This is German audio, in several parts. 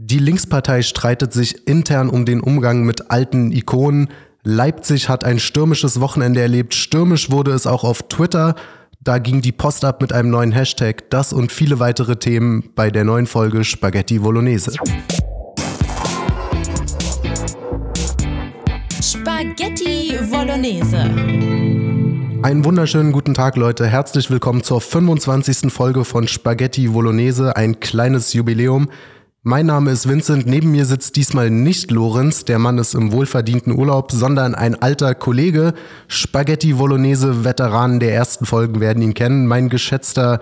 Die Linkspartei streitet sich intern um den Umgang mit alten Ikonen. Leipzig hat ein stürmisches Wochenende erlebt. Stürmisch wurde es auch auf Twitter. Da ging die Post ab mit einem neuen Hashtag. Das und viele weitere Themen bei der neuen Folge Spaghetti Bolognese. Spaghetti Bolognese. Einen wunderschönen guten Tag, Leute. Herzlich willkommen zur 25. Folge von Spaghetti Bolognese, ein kleines Jubiläum. Mein Name ist Vincent, neben mir sitzt diesmal nicht Lorenz, der Mann ist im wohlverdienten Urlaub, sondern ein alter Kollege. Spaghetti Bolognese Veteranen der ersten Folgen werden ihn kennen. Mein geschätzter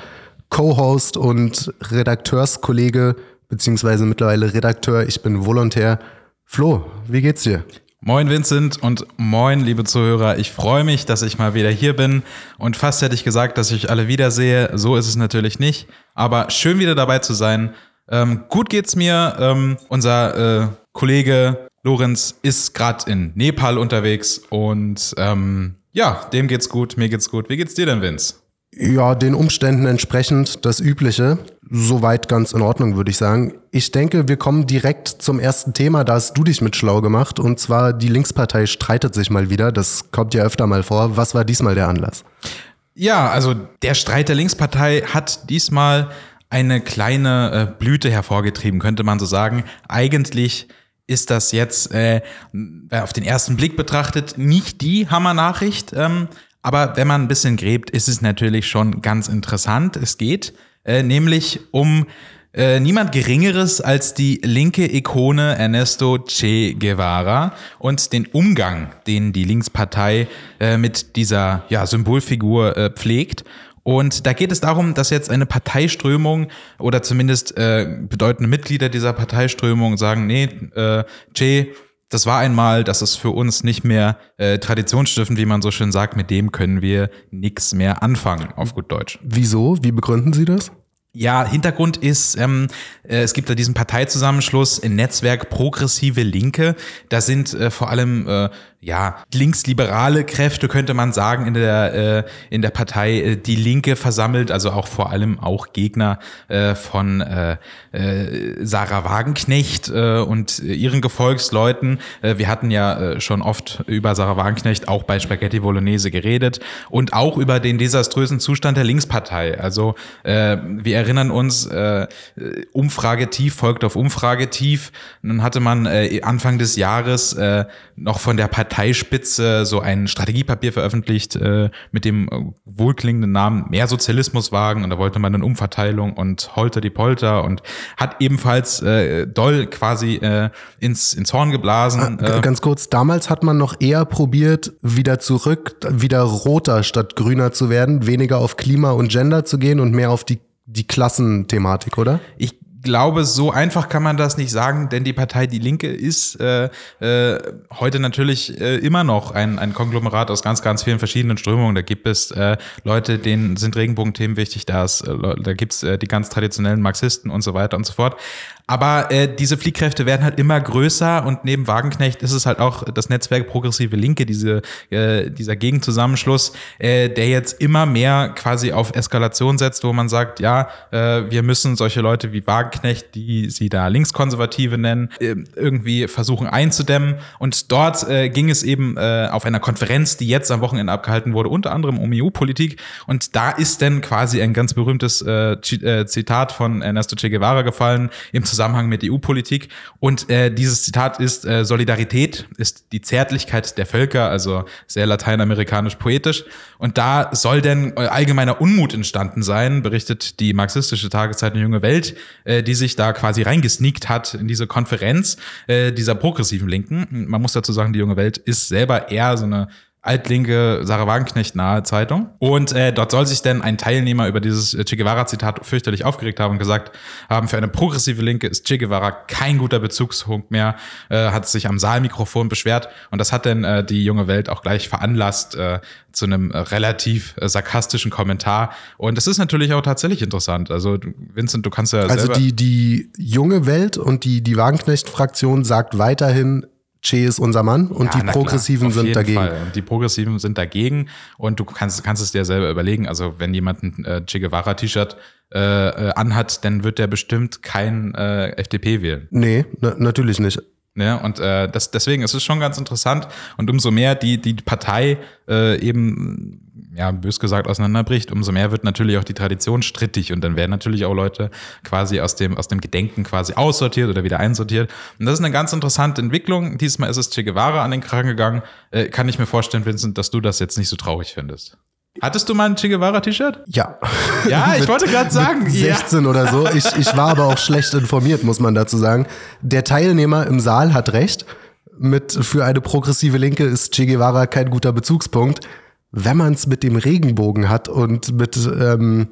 Co-Host und Redakteurskollege, beziehungsweise mittlerweile Redakteur, ich bin Volontär. Flo, wie geht's dir? Moin Vincent und moin liebe Zuhörer. Ich freue mich, dass ich mal wieder hier bin und fast hätte ich gesagt, dass ich alle wiedersehe. So ist es natürlich nicht, aber schön wieder dabei zu sein. Ähm, gut geht's mir. Ähm, unser äh, Kollege Lorenz ist gerade in Nepal unterwegs und ähm, ja, dem geht's gut, mir geht's gut. Wie geht's dir denn, Vince? Ja, den Umständen entsprechend das Übliche. Soweit ganz in Ordnung, würde ich sagen. Ich denke, wir kommen direkt zum ersten Thema. Da hast du dich mit schlau gemacht. Und zwar, die Linkspartei streitet sich mal wieder. Das kommt ja öfter mal vor. Was war diesmal der Anlass? Ja, also der Streit der Linkspartei hat diesmal eine kleine äh, Blüte hervorgetrieben, könnte man so sagen. Eigentlich ist das jetzt äh, auf den ersten Blick betrachtet nicht die Hammer-Nachricht. Ähm, aber wenn man ein bisschen gräbt, ist es natürlich schon ganz interessant. Es geht äh, nämlich um äh, niemand Geringeres als die linke Ikone Ernesto Che Guevara und den Umgang, den die Linkspartei äh, mit dieser ja, Symbolfigur äh, pflegt. Und da geht es darum, dass jetzt eine Parteiströmung oder zumindest äh, bedeutende Mitglieder dieser Parteiströmung sagen, nee, äh, Che, das war einmal, das ist für uns nicht mehr äh, traditionsstiftend, wie man so schön sagt, mit dem können wir nichts mehr anfangen, auf gut Deutsch. Wieso? Wie begründen Sie das? Ja, Hintergrund ist, ähm, äh, es gibt da diesen Parteizusammenschluss in Netzwerk Progressive Linke. Da sind äh, vor allem äh, ja, linksliberale Kräfte könnte man sagen in der äh, in der Partei äh, die Linke versammelt, also auch vor allem auch Gegner äh, von äh, äh, Sarah Wagenknecht äh, und ihren Gefolgsleuten. Äh, wir hatten ja äh, schon oft über Sarah Wagenknecht auch bei Spaghetti Bolognese geredet und auch über den desaströsen Zustand der Linkspartei. Also äh, wir erinnern uns, äh, Umfrage tief folgt auf Umfrage tief. Dann hatte man äh, Anfang des Jahres äh, noch von der Partei Parteispitze so ein Strategiepapier veröffentlicht äh, mit dem äh, wohlklingenden Namen Mehr Sozialismus wagen und da wollte man eine Umverteilung und Holter die Polter und hat ebenfalls äh, doll quasi äh, ins, ins Horn geblasen. Ah, ganz kurz, damals hat man noch eher probiert, wieder zurück, wieder roter statt grüner zu werden, weniger auf Klima und Gender zu gehen und mehr auf die die Klassenthematik, oder? Ich glaube, so einfach kann man das nicht sagen, denn die Partei Die Linke ist äh, äh, heute natürlich äh, immer noch ein, ein Konglomerat aus ganz, ganz vielen verschiedenen Strömungen. Da gibt es äh, Leute, denen sind Regenbogenthemen wichtig, da, ist, äh, da gibt's äh, die ganz traditionellen Marxisten und so weiter und so fort. Aber äh, diese Fliehkräfte werden halt immer größer und neben Wagenknecht ist es halt auch das Netzwerk Progressive Linke, diese, äh, dieser Gegenzusammenschluss, äh, der jetzt immer mehr quasi auf Eskalation setzt, wo man sagt, ja, äh, wir müssen solche Leute wie Wagenknecht, die sie da Linkskonservative nennen, äh, irgendwie versuchen einzudämmen. Und dort äh, ging es eben äh, auf einer Konferenz, die jetzt am Wochenende abgehalten wurde, unter anderem um EU-Politik. Und da ist dann quasi ein ganz berühmtes äh, äh Zitat von Ernesto Che Guevara gefallen im Zusammenhang mit EU-Politik. Und äh, dieses Zitat ist, äh, Solidarität ist die Zärtlichkeit der Völker, also sehr lateinamerikanisch poetisch. Und da soll denn allgemeiner Unmut entstanden sein, berichtet die marxistische Tageszeitung Junge Welt, die sich da quasi reingesneakt hat in diese Konferenz äh, dieser progressiven Linken. Man muss dazu sagen, die Junge Welt ist selber eher so eine altlinke Sarah Wagenknecht nahe Zeitung. Und äh, dort soll sich denn ein Teilnehmer über dieses Che Guevara-Zitat fürchterlich aufgeregt haben und gesagt haben, für eine progressive Linke ist Che Guevara kein guter Bezugspunkt mehr, äh, hat sich am Saalmikrofon beschwert. Und das hat dann äh, die junge Welt auch gleich veranlasst äh, zu einem äh, relativ äh, sarkastischen Kommentar. Und das ist natürlich auch tatsächlich interessant. Also Vincent, du kannst ja Also die, die junge Welt und die, die Wagenknecht-Fraktion sagt weiterhin, Che ist unser Mann und ja, die Progressiven sind dagegen. Fall. Die Progressiven sind dagegen und du kannst, kannst es dir selber überlegen. Also wenn jemand ein äh, Che Guevara T-Shirt äh, äh, anhat, dann wird der bestimmt kein äh, FDP wählen. Nee, na, natürlich nicht. Ne? Und äh, das, deswegen ist es schon ganz interessant. Und umso mehr die, die Partei äh, eben, ja, bös gesagt, auseinanderbricht, umso mehr wird natürlich auch die Tradition strittig. Und dann werden natürlich auch Leute quasi aus dem, aus dem Gedenken quasi aussortiert oder wieder einsortiert. Und das ist eine ganz interessante Entwicklung. Diesmal ist es Che Guevara an den Kragen gegangen. Äh, kann ich mir vorstellen, Vincent, dass du das jetzt nicht so traurig findest. Hattest du mal ein Che Guevara-T-Shirt? Ja. Ja, ich wollte gerade sagen. Mit 16 ja. oder so. Ich, ich war aber auch schlecht informiert, muss man dazu sagen. Der Teilnehmer im Saal hat recht. Mit für eine progressive Linke ist Che Guevara kein guter Bezugspunkt. Wenn man es mit dem Regenbogen hat und mit, ähm,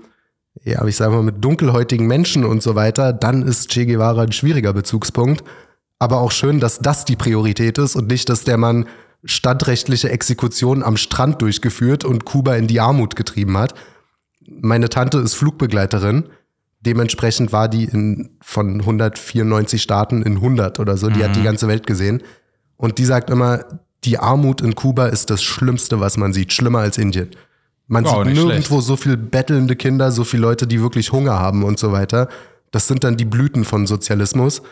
ja, ich sage mal, mit dunkelhäutigen Menschen und so weiter, dann ist Che Guevara ein schwieriger Bezugspunkt. Aber auch schön, dass das die Priorität ist und nicht, dass der Mann standrechtliche Exekution am Strand durchgeführt und Kuba in die Armut getrieben hat. Meine Tante ist Flugbegleiterin. Dementsprechend war die in, von 194 Staaten in 100 oder so. Die mhm. hat die mhm. ganze Welt gesehen. Und die sagt immer, die Armut in Kuba ist das Schlimmste, was man sieht. Schlimmer als Indien. Man wow, sieht nirgendwo schlecht. so viel bettelnde Kinder, so viele Leute, die wirklich Hunger haben und so weiter. Das sind dann die Blüten von Sozialismus.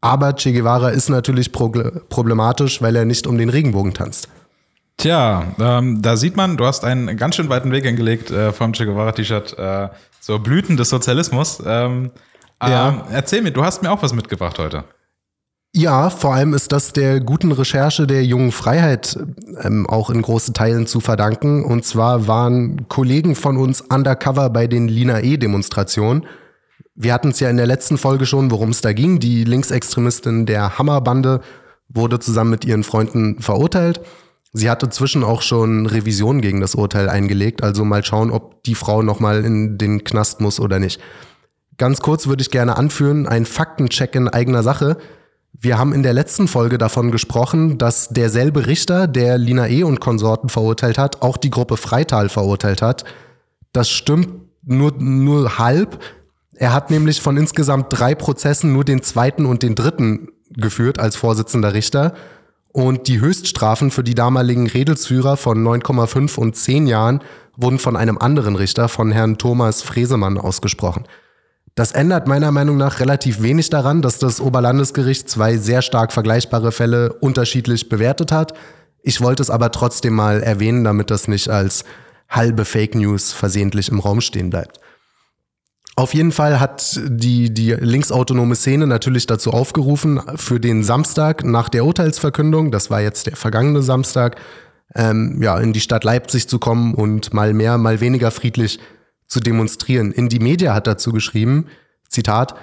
Aber Che Guevara ist natürlich problematisch, weil er nicht um den Regenbogen tanzt. Tja, ähm, da sieht man, du hast einen ganz schön weiten Weg hingelegt äh, vom Che Guevara-T-Shirt äh, zur Blüten des Sozialismus. Ähm, ja. Ähm, erzähl mir, du hast mir auch was mitgebracht heute. Ja, vor allem ist das der guten Recherche der jungen Freiheit ähm, auch in großen Teilen zu verdanken. Und zwar waren Kollegen von uns undercover bei den Lina E-Demonstrationen wir hatten es ja in der letzten Folge schon, worum es da ging. Die Linksextremistin der Hammerbande wurde zusammen mit ihren Freunden verurteilt. Sie hatte zwischen auch schon Revision gegen das Urteil eingelegt, also mal schauen, ob die Frau nochmal in den Knast muss oder nicht. Ganz kurz würde ich gerne anführen, ein Faktencheck in eigener Sache. Wir haben in der letzten Folge davon gesprochen, dass derselbe Richter, der Lina E. und Konsorten verurteilt hat, auch die Gruppe Freital verurteilt hat. Das stimmt nur, nur halb. Er hat nämlich von insgesamt drei Prozessen nur den zweiten und den dritten geführt als Vorsitzender Richter. Und die Höchststrafen für die damaligen Redelsführer von 9,5 und 10 Jahren wurden von einem anderen Richter, von Herrn Thomas Fresemann, ausgesprochen. Das ändert meiner Meinung nach relativ wenig daran, dass das Oberlandesgericht zwei sehr stark vergleichbare Fälle unterschiedlich bewertet hat. Ich wollte es aber trotzdem mal erwähnen, damit das nicht als halbe Fake News versehentlich im Raum stehen bleibt. Auf jeden Fall hat die, die linksautonome Szene natürlich dazu aufgerufen, für den Samstag nach der Urteilsverkündung, das war jetzt der vergangene Samstag, ähm, ja, in die Stadt Leipzig zu kommen und mal mehr, mal weniger friedlich zu demonstrieren. In die Media hat dazu geschrieben, Zitat,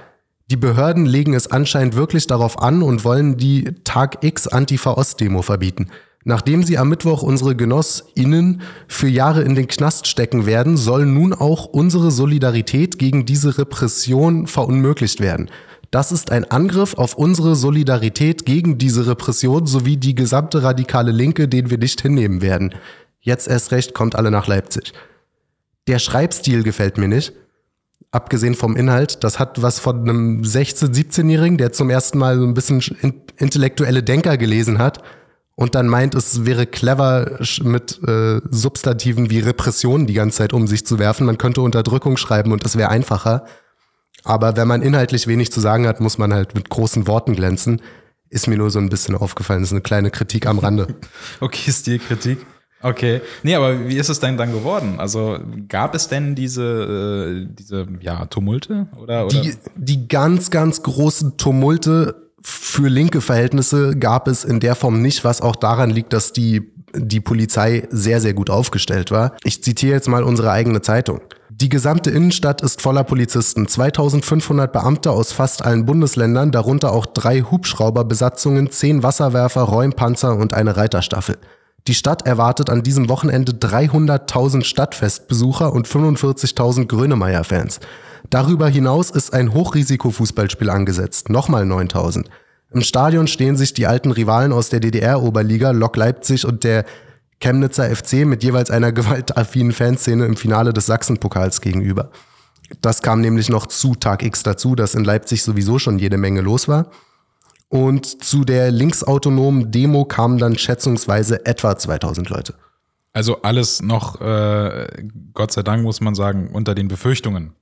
die Behörden legen es anscheinend wirklich darauf an und wollen die Tag X Antifa-Ost-Demo verbieten. Nachdem sie am Mittwoch unsere GenossInnen für Jahre in den Knast stecken werden, soll nun auch unsere Solidarität gegen diese Repression verunmöglicht werden. Das ist ein Angriff auf unsere Solidarität gegen diese Repression sowie die gesamte radikale Linke, den wir nicht hinnehmen werden. Jetzt erst recht kommt alle nach Leipzig. Der Schreibstil gefällt mir nicht. Abgesehen vom Inhalt, das hat was von einem 16-, 17-Jährigen, der zum ersten Mal so ein bisschen intellektuelle Denker gelesen hat und dann meint, es wäre clever, mit äh, Substantiven wie Repression die ganze Zeit um sich zu werfen. Man könnte Unterdrückung schreiben und es wäre einfacher. Aber wenn man inhaltlich wenig zu sagen hat, muss man halt mit großen Worten glänzen. Ist mir nur so ein bisschen aufgefallen. Das ist eine kleine Kritik am Rande. okay, Stilkritik. Okay. Nee, aber wie ist es denn dann geworden? Also gab es denn diese, äh, diese ja, Tumulte? Oder, oder? Die, die ganz, ganz großen Tumulte für linke Verhältnisse gab es in der Form nicht, was auch daran liegt, dass die, die Polizei sehr, sehr gut aufgestellt war. Ich zitiere jetzt mal unsere eigene Zeitung. Die gesamte Innenstadt ist voller Polizisten. 2500 Beamte aus fast allen Bundesländern, darunter auch drei Hubschrauberbesatzungen, zehn Wasserwerfer, Räumpanzer und eine Reiterstaffel. Die Stadt erwartet an diesem Wochenende 300.000 Stadtfestbesucher und 45.000 Grönemeyer-Fans. Darüber hinaus ist ein Hochrisiko-Fußballspiel angesetzt, nochmal 9000. Im Stadion stehen sich die alten Rivalen aus der DDR-Oberliga, Lok Leipzig und der Chemnitzer FC mit jeweils einer gewaltaffinen Fanszene im Finale des Sachsenpokals gegenüber. Das kam nämlich noch zu Tag X dazu, dass in Leipzig sowieso schon jede Menge los war. Und zu der linksautonomen Demo kamen dann schätzungsweise etwa 2000 Leute. Also alles noch, äh, Gott sei Dank muss man sagen, unter den Befürchtungen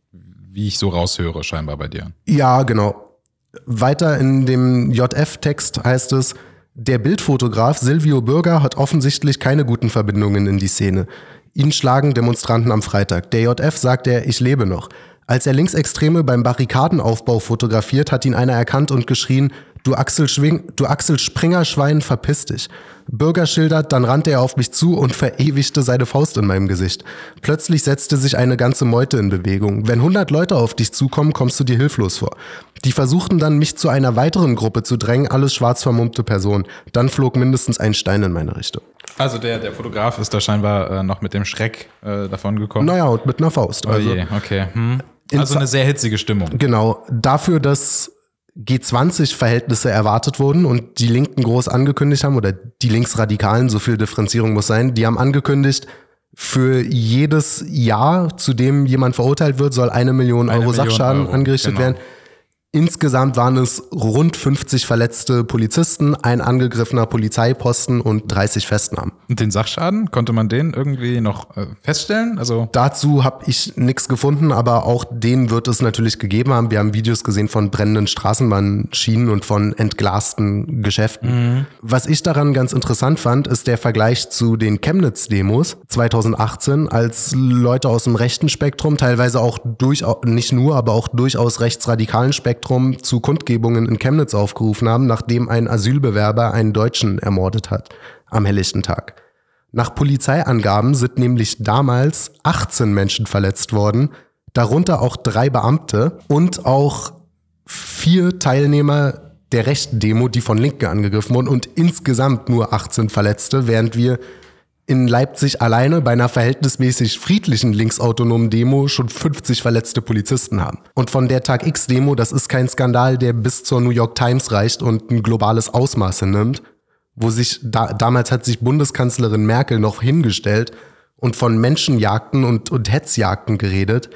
wie ich so raushöre, scheinbar bei dir. Ja, genau. Weiter in dem JF-Text heißt es, der Bildfotograf Silvio Bürger hat offensichtlich keine guten Verbindungen in die Szene. Ihn schlagen Demonstranten am Freitag. Der JF sagt er, ich lebe noch. Als er Linksextreme beim Barrikadenaufbau fotografiert, hat ihn einer erkannt und geschrien, Du Axel, Schwing, du Axel Springerschwein, verpiss dich. Bürger schildert, dann rannte er auf mich zu und verewigte seine Faust in meinem Gesicht. Plötzlich setzte sich eine ganze Meute in Bewegung. Wenn 100 Leute auf dich zukommen, kommst du dir hilflos vor. Die versuchten dann, mich zu einer weiteren Gruppe zu drängen, alles schwarz vermummte Personen. Dann flog mindestens ein Stein in meine Richtung. Also der, der Fotograf ist da scheinbar äh, noch mit dem Schreck äh, davon gekommen. Naja, und mit einer Faust. Also, oh je, okay. Hm. Also eine sehr hitzige Stimmung. Genau. Dafür, dass G20-Verhältnisse erwartet wurden und die Linken groß angekündigt haben, oder die Linksradikalen, so viel Differenzierung muss sein, die haben angekündigt, für jedes Jahr, zu dem jemand verurteilt wird, soll eine Million Eine Euro Million Sachschaden Euro, angerichtet genau. werden. Insgesamt waren es rund 50 verletzte Polizisten, ein angegriffener Polizeiposten und 30 Festnahmen. Und den Sachschaden, konnte man den irgendwie noch äh, feststellen? Also Dazu habe ich nichts gefunden, aber auch den wird es natürlich gegeben haben. Wir haben Videos gesehen von brennenden Straßenbahnschienen und von entglasten Geschäften. Was ich daran ganz interessant fand, ist der Vergleich zu den Chemnitz-Demos 2018, als Leute aus dem rechten Spektrum, teilweise auch durchaus, nicht nur, aber auch durchaus rechtsradikalen Spektrum zu Kundgebungen in Chemnitz aufgerufen haben, nachdem ein Asylbewerber einen Deutschen ermordet hat am helllichten Tag. Nach Polizeiangaben sind nämlich damals 18 Menschen verletzt worden, darunter auch drei Beamte und auch vier Teilnehmer der rechten Demo, die von Linken angegriffen wurden und insgesamt nur 18 Verletzte, während wir in Leipzig alleine bei einer verhältnismäßig friedlichen linksautonomen Demo schon 50 verletzte Polizisten haben. Und von der Tag X-Demo, das ist kein Skandal, der bis zur New York Times reicht und ein globales Ausmaß hinnimmt, wo sich da, damals hat sich Bundeskanzlerin Merkel noch hingestellt und von Menschenjagden und, und Hetzjagden geredet,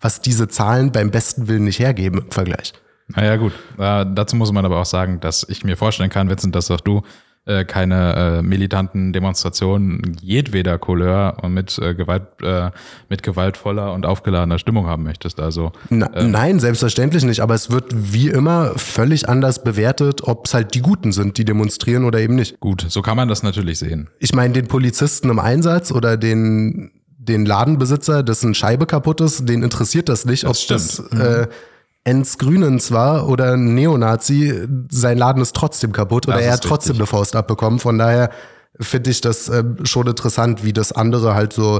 was diese Zahlen beim besten Willen nicht hergeben im Vergleich. Naja, gut. Äh, dazu muss man aber auch sagen, dass ich mir vorstellen kann, Vincent, dass auch du äh, keine äh, militanten Demonstrationen jedweder Couleur und mit, äh, Gewalt, äh, mit gewaltvoller und aufgeladener Stimmung haben möchtest. Also Na, Nein, selbstverständlich nicht, aber es wird wie immer völlig anders bewertet, ob es halt die Guten sind, die demonstrieren oder eben nicht. gut, so kann man das natürlich sehen. Ich meine, den Polizisten im Einsatz oder den, den Ladenbesitzer, dessen Scheibe kaputt ist, den interessiert das nicht, ob das stimmt. äh, Enz Grünens war oder ein Neonazi, sein Laden ist trotzdem kaputt oder Das er ist hat trotzdem richtig. eine Faust abbekommen. Von daher finde ich das äh, schon interessant, wie das andere halt so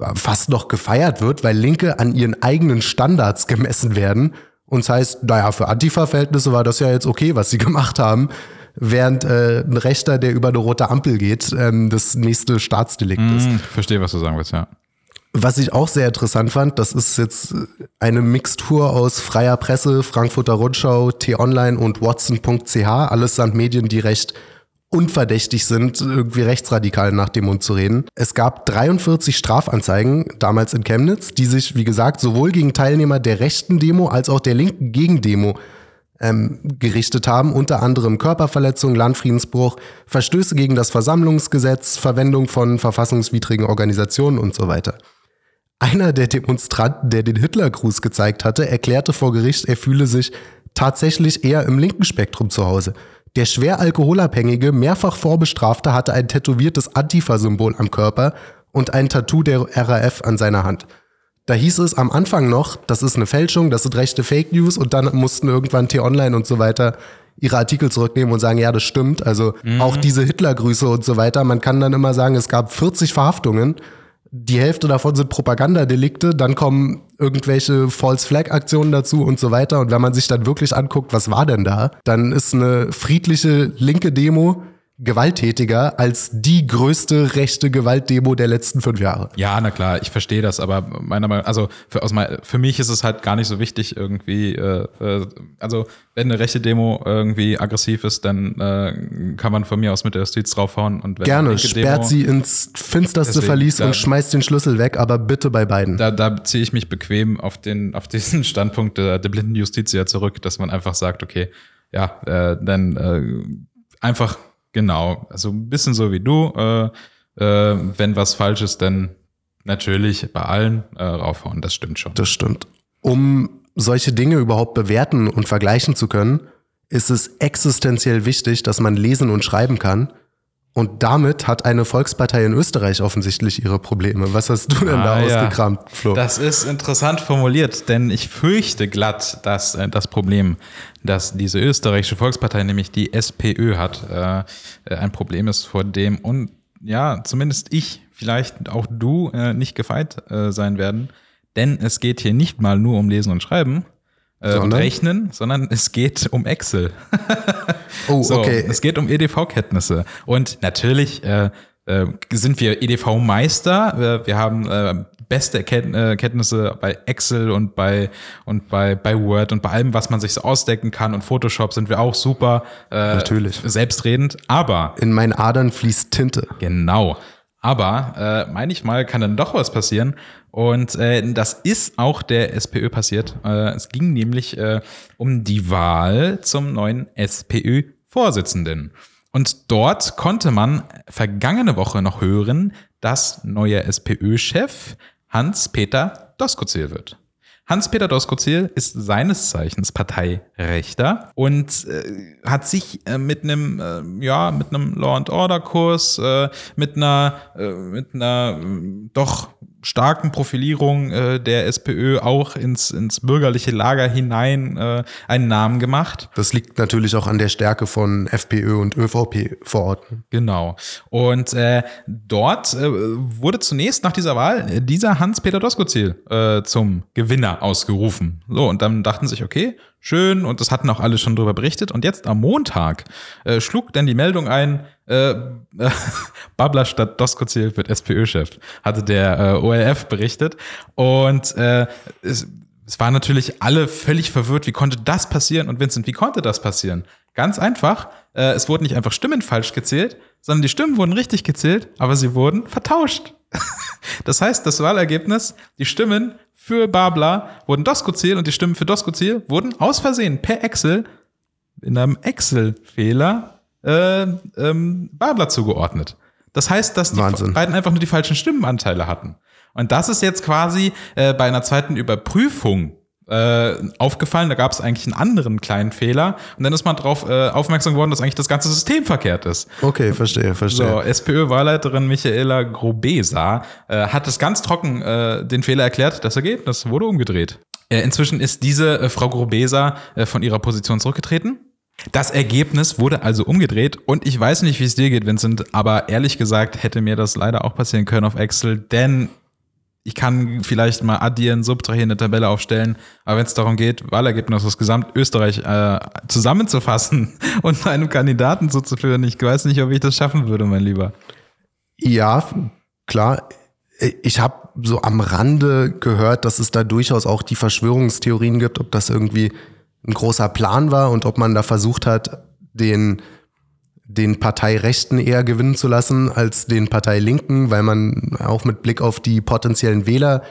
äh, fast noch gefeiert wird, weil Linke an ihren eigenen Standards gemessen werden. Und es heißt, naja, für Antifa-Verhältnisse war das ja jetzt okay, was sie gemacht haben. Während äh, ein Rechter, der über eine rote Ampel geht, ähm, das nächste Staatsdelikt ist. Hm, ich verstehe, was du sagen willst, ja. Was ich auch sehr interessant fand, das ist jetzt eine Mixtur aus freier Presse, Frankfurter Rundschau, T-Online und Watson.ch, allesamt Medien, die recht unverdächtig sind, irgendwie rechtsradikal nach dem Mund zu reden. Es gab 43 Strafanzeigen, damals in Chemnitz, die sich, wie gesagt, sowohl gegen Teilnehmer der rechten Demo als auch der linken Gegendemo ähm, gerichtet haben, unter anderem Körperverletzung, Landfriedensbruch, Verstöße gegen das Versammlungsgesetz, Verwendung von verfassungswidrigen Organisationen und so weiter. Einer der Demonstranten, der den Hitlergruß gezeigt hatte, erklärte vor Gericht, er fühle sich tatsächlich eher im linken Spektrum zu Hause. Der schwer alkoholabhängige, mehrfach Vorbestrafte hatte ein tätowiertes Antifa-Symbol am Körper und ein Tattoo der RAF an seiner Hand. Da hieß es am Anfang noch, das ist eine Fälschung, das sind rechte Fake News und dann mussten irgendwann T-Online und so weiter ihre Artikel zurücknehmen und sagen, ja, das stimmt. Also auch diese Hitlergrüße und so weiter. Man kann dann immer sagen, es gab 40 Verhaftungen. Die Hälfte davon sind Propagandadelikte, dann kommen irgendwelche False Flag Aktionen dazu und so weiter. Und wenn man sich dann wirklich anguckt, was war denn da, dann ist eine friedliche linke Demo gewalttätiger als die größte rechte Gewaltdemo der letzten fünf Jahre. Ja, na klar, ich verstehe das, aber meiner Meinung, also für, aus mein, für mich ist es halt gar nicht so wichtig irgendwie, äh, äh, also wenn eine rechte Demo irgendwie aggressiv ist, dann äh, kann man von mir aus mit der Justiz draufhauen und wenn Gerne, sperrt sie ins finsterste Deswegen, Verlies da- und schmeißt den Schlüssel weg, aber bitte bei beiden. da, da ziehe ich mich bequem auf den, auf diesen Standpunkt der, der blinden Justitia zurück, dass man einfach sagt, okay, ja, äh, dann äh, einfach genau, also ein bisschen so wie du, äh, äh, wenn was falsch ist, dann natürlich bei allen äh, raufhauen, das stimmt schon. Das stimmt. Um solche Dinge überhaupt bewerten und vergleichen zu können, ist es existenziell wichtig, dass man lesen und schreiben kann. Und damit hat eine Volkspartei in Österreich offensichtlich ihre Probleme. Was hast du denn da Ah, ja. ausgekramt, Flo? Das ist interessant formuliert, denn ich fürchte glatt, dass äh, das Problem, das diese österreichische Volkspartei, nämlich die SPÖ hat, äh, ein Problem ist, vor dem und ja, zumindest ich, vielleicht auch du, äh, nicht gefeit sein werden. Denn es geht hier nicht mal nur um Lesen und Schreiben äh, und? Rechnen, sondern es geht um Excel. oh, So, okay. Es geht um EDV-Kenntnisse. Und natürlich äh, äh, sind wir EDV-Meister. Äh, wir haben äh, beste äh, Kenntnisse bei Excel und bei und bei, bei Word und bei allem, was man sich so ausdecken kann. Und Photoshop sind wir auch super Natürlich. selbstredend. Aber In meinen Adern fließt Tinte. Genau. Aber äh, manchmal kann dann doch was passieren. Und äh, das ist auch der SPÖ passiert. Äh, es ging nämlich äh, um die Wahl zum neuen SPÖ-Vorsitzenden. Und dort konnte man vergangene Woche noch hören, dass neuer SPÖ-Chef Hans-Peter Doskozil wird. Hans-Peter Doskozil ist seines Zeichens Parteirechter und äh, hat sich äh, mit einem äh, ja mit einem Law and Order Kurs äh, mit einer äh, mit einer äh, doch starken Profilierung äh, der SPÖ auch ins ins bürgerliche Lager hinein äh, einen Namen gemacht. Das liegt natürlich auch an der Stärke von FPÖ und ÖVP vor Ort. Genau. Und äh, dort äh, wurde zunächst nach dieser Wahl dieser Hans-Peter Doskozil äh, zum Gewinner ausgerufen. So, und dann dachten sich, okay, schön, und das hatten auch alle schon drüber berichtet. Und jetzt am Montag äh, schlug dann die Meldung ein, äh, äh, Babler statt Doskozil wird SPÖ-Chef, hatte der äh, ORF berichtet. Und äh, es, es waren natürlich alle völlig verwirrt, wie konnte das passieren? Und Vincent, wie konnte das passieren? Ganz einfach, äh, es wurden nicht einfach Stimmen falsch gezählt, sondern die Stimmen wurden richtig gezählt, aber sie wurden vertauscht. Das heißt, das Wahlergebnis, die Stimmen für Babler wurden Doskozil und die Stimmen für Doskozil wurden aus Versehen per Excel in einem Excel-Fehler äh, ähm, Babler zugeordnet. Das heißt, dass die Wahnsinn. beiden einfach nur die falschen Stimmenanteile hatten. Und das ist jetzt quasi äh, bei einer zweiten Überprüfung äh, aufgefallen. Da gab es eigentlich einen anderen kleinen Fehler. Und dann ist man darauf äh, aufmerksam geworden, dass eigentlich das ganze System verkehrt ist. Okay, verstehe, verstehe. So, SPÖ-Wahlleiterin Michaela Grobesa äh, hat es ganz trocken äh, den Fehler erklärt. Das Ergebnis wurde umgedreht. Äh, inzwischen ist diese äh, Frau Grobesa äh, von ihrer Position zurückgetreten. Das Ergebnis wurde also umgedreht und ich weiß nicht, wie es dir geht, Vincent, aber ehrlich gesagt hätte mir das leider auch passieren können auf Excel, denn ich kann vielleicht mal addieren, subtrahieren, eine Tabelle aufstellen, aber wenn es darum geht, Wahlergebnis aus Gesamtösterreich äh, zusammenzufassen und einem Kandidaten zuzuführen, ich weiß nicht, ob ich das schaffen würde, mein Lieber. Ja, klar. Ich habe so am Rande gehört, dass es da durchaus auch die Verschwörungstheorien gibt, ob das irgendwie ein großer Plan war und ob man da versucht hat, den, den Parteirechten eher gewinnen zu lassen als den Parteilinken, weil man auch mit Blick auf die potenziellen Wähler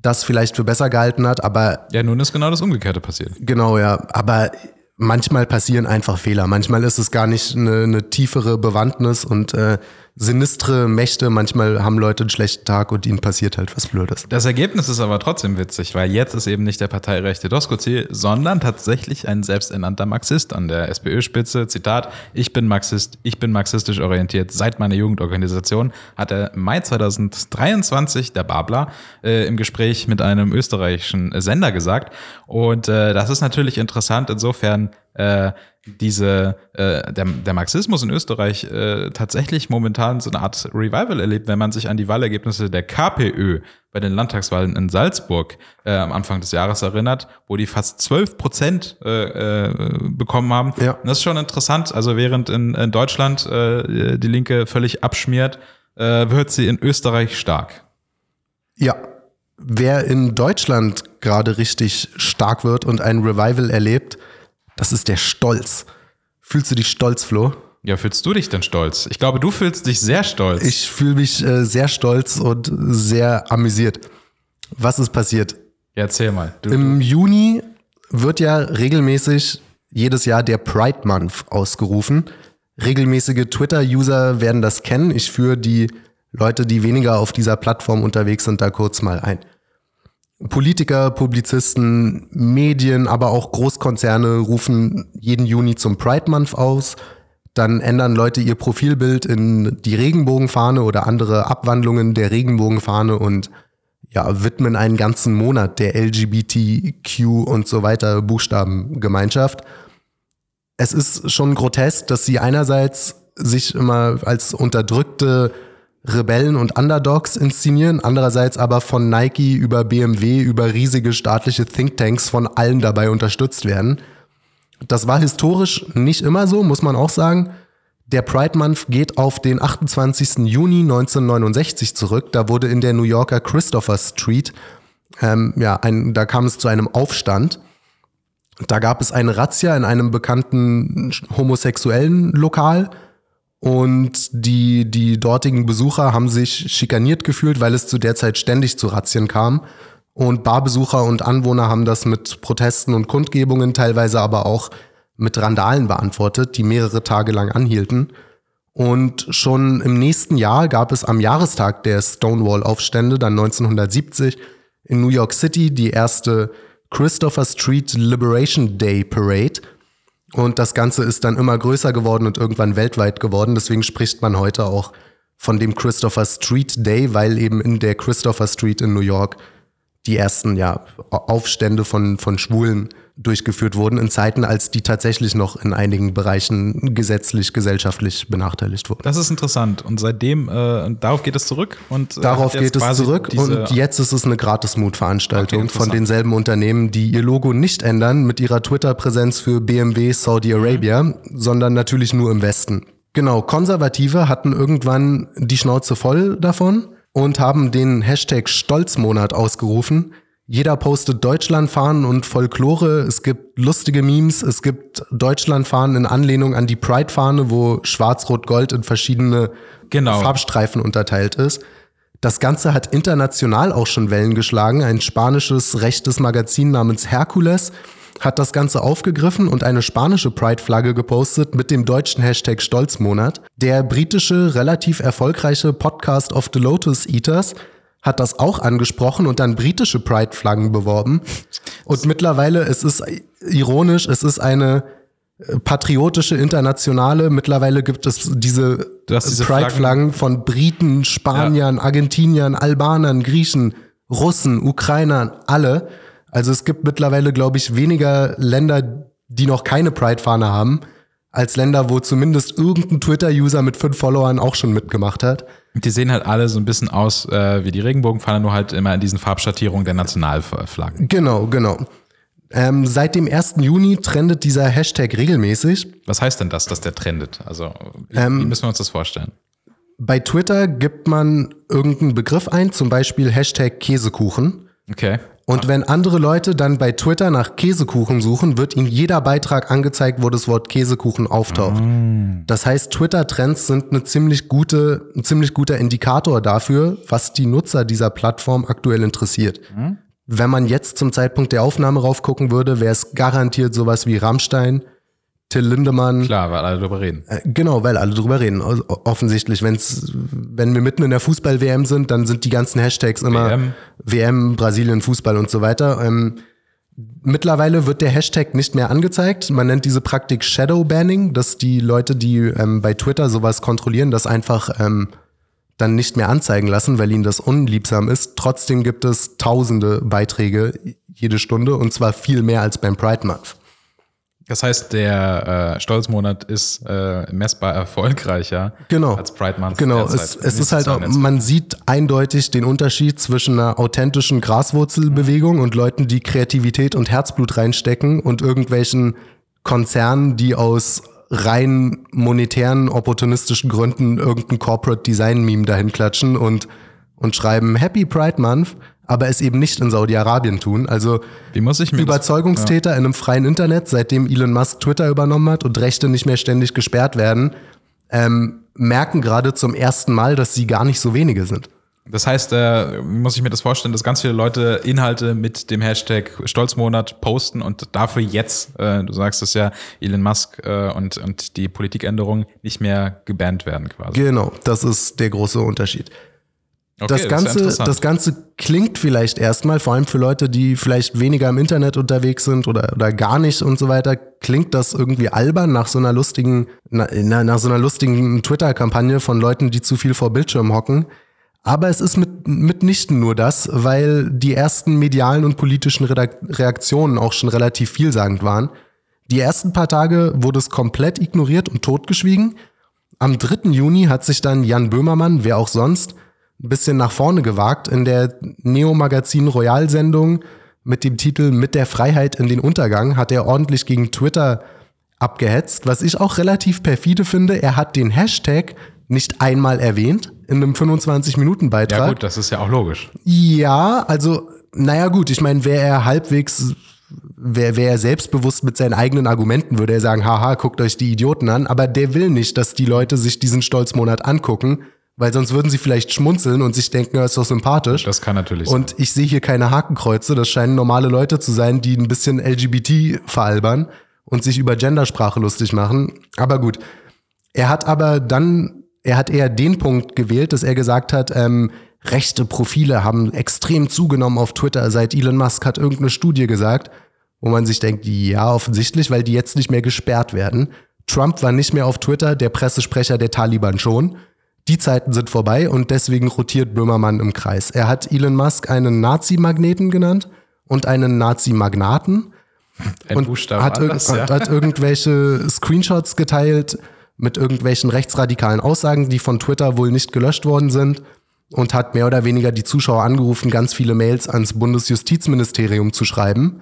das vielleicht für besser gehalten hat. Aber Ja, nun ist genau das Umgekehrte passiert. Genau, ja. Aber manchmal passieren einfach Fehler. Manchmal ist es gar nicht eine, eine tiefere Bewandtnis und äh, sinistre Mächte. Manchmal haben Leute einen schlechten Tag und ihnen passiert halt was Blödes. Das Ergebnis ist aber trotzdem witzig, weil jetzt ist eben nicht der parteirechte Doskozil, sondern tatsächlich ein selbsternannter Marxist an der SPÖ-Spitze. Zitat, ich bin Marxist, ich bin marxistisch orientiert. Seit meiner Jugendorganisation hat er Mai 2023, der Babler, äh, im Gespräch mit einem österreichischen Sender gesagt. Und äh, das ist natürlich interessant insofern, äh, diese äh, der, der Marxismus in Österreich äh, tatsächlich momentan so eine Art Revival erlebt, wenn man sich an die Wahlergebnisse der KPÖ bei den Landtagswahlen in Salzburg äh, am Anfang des Jahres erinnert, wo die fast 12 Prozent äh, äh, bekommen haben. Ja. Und das ist schon interessant. Also während in, in Deutschland äh, die Linke völlig abschmiert, äh, wird sie in Österreich stark. Ja. Wer in Deutschland gerade richtig stark wird und ein Revival erlebt, das ist der Stolz. Fühlst du dich stolz, Flo? Ja, fühlst du dich denn stolz? Ich glaube, du fühlst dich sehr stolz. Ich fühle mich äh, sehr stolz und sehr amüsiert. Was ist passiert? ja, erzähl mal. Du, Im Juni wird ja regelmäßig jedes Jahr der Pride Month ausgerufen. Regelmäßige Twitter-User werden das kennen. Ich führe die Leute, die weniger auf dieser Plattform unterwegs sind, da kurz mal ein. Politiker, Publizisten, Medien, aber auch Großkonzerne rufen jeden Juni zum Pride Month aus. Dann ändern Leute ihr Profilbild in die Regenbogenfahne oder andere Abwandlungen der Regenbogenfahne und ja, widmen einen ganzen Monat der LGBTQ und so weiter Buchstabengemeinschaft. Es ist schon grotesk, dass sie einerseits sich immer als unterdrückte Rebellen und Underdogs inszenieren, andererseits aber von Nike über BMW über riesige staatliche Thinktanks von allen dabei unterstützt werden. Das war historisch nicht immer so, muss man auch sagen. Der Pride Month geht auf den 28. Juni 1969 zurück. Da wurde in der New Yorker Christopher Street, ähm, ja, ein, da kam es zu einem Aufstand. Da gab es eine Razzia in einem bekannten homosexuellen Lokal und die, die dortigen Besucher haben sich schikaniert gefühlt, weil es zu der Zeit ständig zu Razzien kam. Und Barbesucher und Anwohner haben das mit Protesten und Kundgebungen, teilweise aber auch mit Randalen beantwortet, die mehrere Tage lang anhielten. Und schon im nächsten Jahr gab es am Jahrestag der Stonewall-Aufstände, dann 1970, in New York City die erste Christopher Street Liberation Day Parade – und das Ganze ist dann immer größer geworden und irgendwann weltweit geworden. Deswegen spricht man heute auch von dem Christopher Street Day, weil eben in der Christopher Street in New York die ersten ja, Aufstände von, von Schwulen durchgeführt wurden, in Zeiten, als die tatsächlich noch in einigen Bereichen gesetzlich, gesellschaftlich benachteiligt wurden. Das ist interessant. Und seitdem, äh, darauf geht es zurück. Und äh, darauf geht es zurück. Und jetzt ist es eine Gratismut-Veranstaltung okay, von denselben Unternehmen, die ihr Logo nicht ändern mit ihrer Twitter-Präsenz für BMW Saudi Arabia, mhm. sondern natürlich nur im Westen. Genau, Konservative hatten irgendwann die Schnauze voll davon und haben den Hashtag Stolzmonat ausgerufen. Jeder postet Deutschlandfahnen und Folklore. Es gibt lustige Memes. Es gibt Deutschlandfahnen in Anlehnung an die Pride-Fahne, wo Schwarz-Rot-Gold in verschiedene genau. Farbstreifen unterteilt ist. Das Ganze hat international auch schon Wellen geschlagen. Ein spanisches rechtes Magazin namens Hercules hat das Ganze aufgegriffen und eine spanische Pride-Flagge gepostet mit dem deutschen Hashtag Stolzmonat. Der britische, relativ erfolgreiche Podcast of the Lotus Eaters hat das auch angesprochen und dann britische Pride-Flaggen beworben. Und mittlerweile, es ist ironisch, es ist eine äh, patriotische Internationale. Mittlerweile gibt es diese, diese Pride-Flaggen von Briten, Spaniern, ja. Argentiniern, Albanern, Griechen, Russen, Ukrainern, alle. Also es gibt mittlerweile, glaube ich, weniger Länder, die noch keine Pride-Fahne haben, als Länder, wo zumindest irgendein Twitter-User mit fünf Followern auch schon mitgemacht hat. Die sehen halt alle so ein bisschen aus äh, wie die Regenbogenfahne, nur halt immer in diesen Farbschattierungen der Nationalflaggen. Genau, genau. Ähm, seit dem 1. Juni trendet dieser Hashtag regelmäßig. Was heißt denn das, dass der trendet? Also, wie, ähm, wie müssen wir uns das vorstellen? Bei Twitter gibt man irgendeinen Begriff ein, zum Beispiel Hashtag Käsekuchen. Okay. Und wenn andere Leute dann bei Twitter nach Käsekuchen suchen, wird ihnen jeder Beitrag angezeigt, wo das Wort Käsekuchen auftaucht. Mm. Das heißt, Twitter-Trends sind eine ziemlich gute, ein ziemlich guter Indikator dafür, was die Nutzer dieser Plattform aktuell interessiert. Mm. Wenn man jetzt zum Zeitpunkt der Aufnahme raufgucken würde, wäre es garantiert sowas wie Rammstein, Till Lindemann. Klar, weil alle drüber reden. Äh, genau, weil alle drüber reden. Offensichtlich, wenn's, wenn wir mitten in der Fußball-WM sind, dann sind die ganzen Hashtags immer WM, WM Brasilien, Fußball und so weiter. Ähm, mittlerweile wird der Hashtag nicht mehr angezeigt. Man nennt diese Praktik Shadow Banning, dass die Leute, die ähm, bei Twitter sowas kontrollieren, das einfach ähm, dann nicht mehr anzeigen lassen, weil ihnen das unliebsam ist. Trotzdem gibt es tausende Beiträge jede Stunde und zwar viel mehr als beim Pride Month. Das heißt, der äh, Stolzmonat ist äh, messbar erfolgreicher genau. als Pride Month. Genau, es, es ist halt, auch, man sieht eindeutig den Unterschied zwischen einer authentischen Graswurzelbewegung mhm. und Leuten, die Kreativität und Herzblut reinstecken und irgendwelchen Konzernen, die aus rein monetären, opportunistischen Gründen irgendein Corporate Design Meme dahin klatschen und, und schreiben Happy Pride Month aber es eben nicht in Saudi-Arabien tun. Also Überzeugungstäter das, ja. in einem freien Internet, seitdem Elon Musk Twitter übernommen hat und Rechte nicht mehr ständig gesperrt werden, ähm, merken gerade zum ersten Mal, dass sie gar nicht so wenige sind. Das heißt, äh, muss ich mir das vorstellen, dass ganz viele Leute Inhalte mit dem Hashtag Stolzmonat posten und dafür jetzt, äh, du sagst es ja, Elon Musk äh, und, und die Politikänderung nicht mehr gebannt werden quasi. Genau, das ist der große Unterschied. Okay, das, Ganze, interessant. das Ganze klingt vielleicht erstmal, vor allem für Leute, die vielleicht weniger im Internet unterwegs sind oder, oder gar nicht und so weiter, klingt das irgendwie albern nach so einer lustigen, na, na, nach so einer lustigen Twitter-Kampagne von Leuten, die zu viel vor Bildschirm hocken. Aber es ist mit, mitnichten nur das, weil die ersten medialen und politischen Reaktionen auch schon relativ vielsagend waren. Die ersten paar Tage wurde es komplett ignoriert und totgeschwiegen. Am 3. Juni hat sich dann Jan Böhmermann, wer auch sonst, ein bisschen nach vorne gewagt in der Neo-Magazin Royal-Sendung mit dem Titel Mit der Freiheit in den Untergang hat er ordentlich gegen Twitter abgehetzt, was ich auch relativ perfide finde. Er hat den Hashtag nicht einmal erwähnt in einem 25-Minuten-Beitrag. Ja gut, das ist ja auch logisch. Ja, also, naja gut, ich meine, wäre er halbwegs, wäre wär er selbstbewusst mit seinen eigenen Argumenten, würde er sagen, haha, guckt euch die Idioten an, aber der will nicht, dass die Leute sich diesen Stolzmonat angucken, weil sonst würden sie vielleicht schmunzeln und sich denken, ja, ist doch sympathisch. Das kann natürlich sein. Und ich sehe hier keine Hakenkreuze, das scheinen normale Leute zu sein, die ein bisschen LGBT veralbern und sich über Gendersprache lustig machen. Aber gut, er hat aber dann, er hat eher den Punkt gewählt, dass er gesagt hat, ähm, rechte Profile haben extrem zugenommen auf Twitter, seit Elon Musk hat irgendeine Studie gesagt, wo man sich denkt, ja, offensichtlich, weil die jetzt nicht mehr gesperrt werden. Trump war nicht mehr auf Twitter, der Pressesprecher der Taliban schon. Die Zeiten sind vorbei und deswegen rotiert Böhmermann im Kreis. Er hat Elon Musk einen Nazi-Magneten genannt und einen Nazi-Magnaten Ein und Buchstaben hat, anders, ja. hat irgendwelche Screenshots geteilt mit irgendwelchen rechtsradikalen Aussagen, die von Twitter wohl nicht gelöscht worden sind und hat mehr oder weniger die Zuschauer angerufen, ganz viele Mails ans Bundesjustizministerium zu schreiben.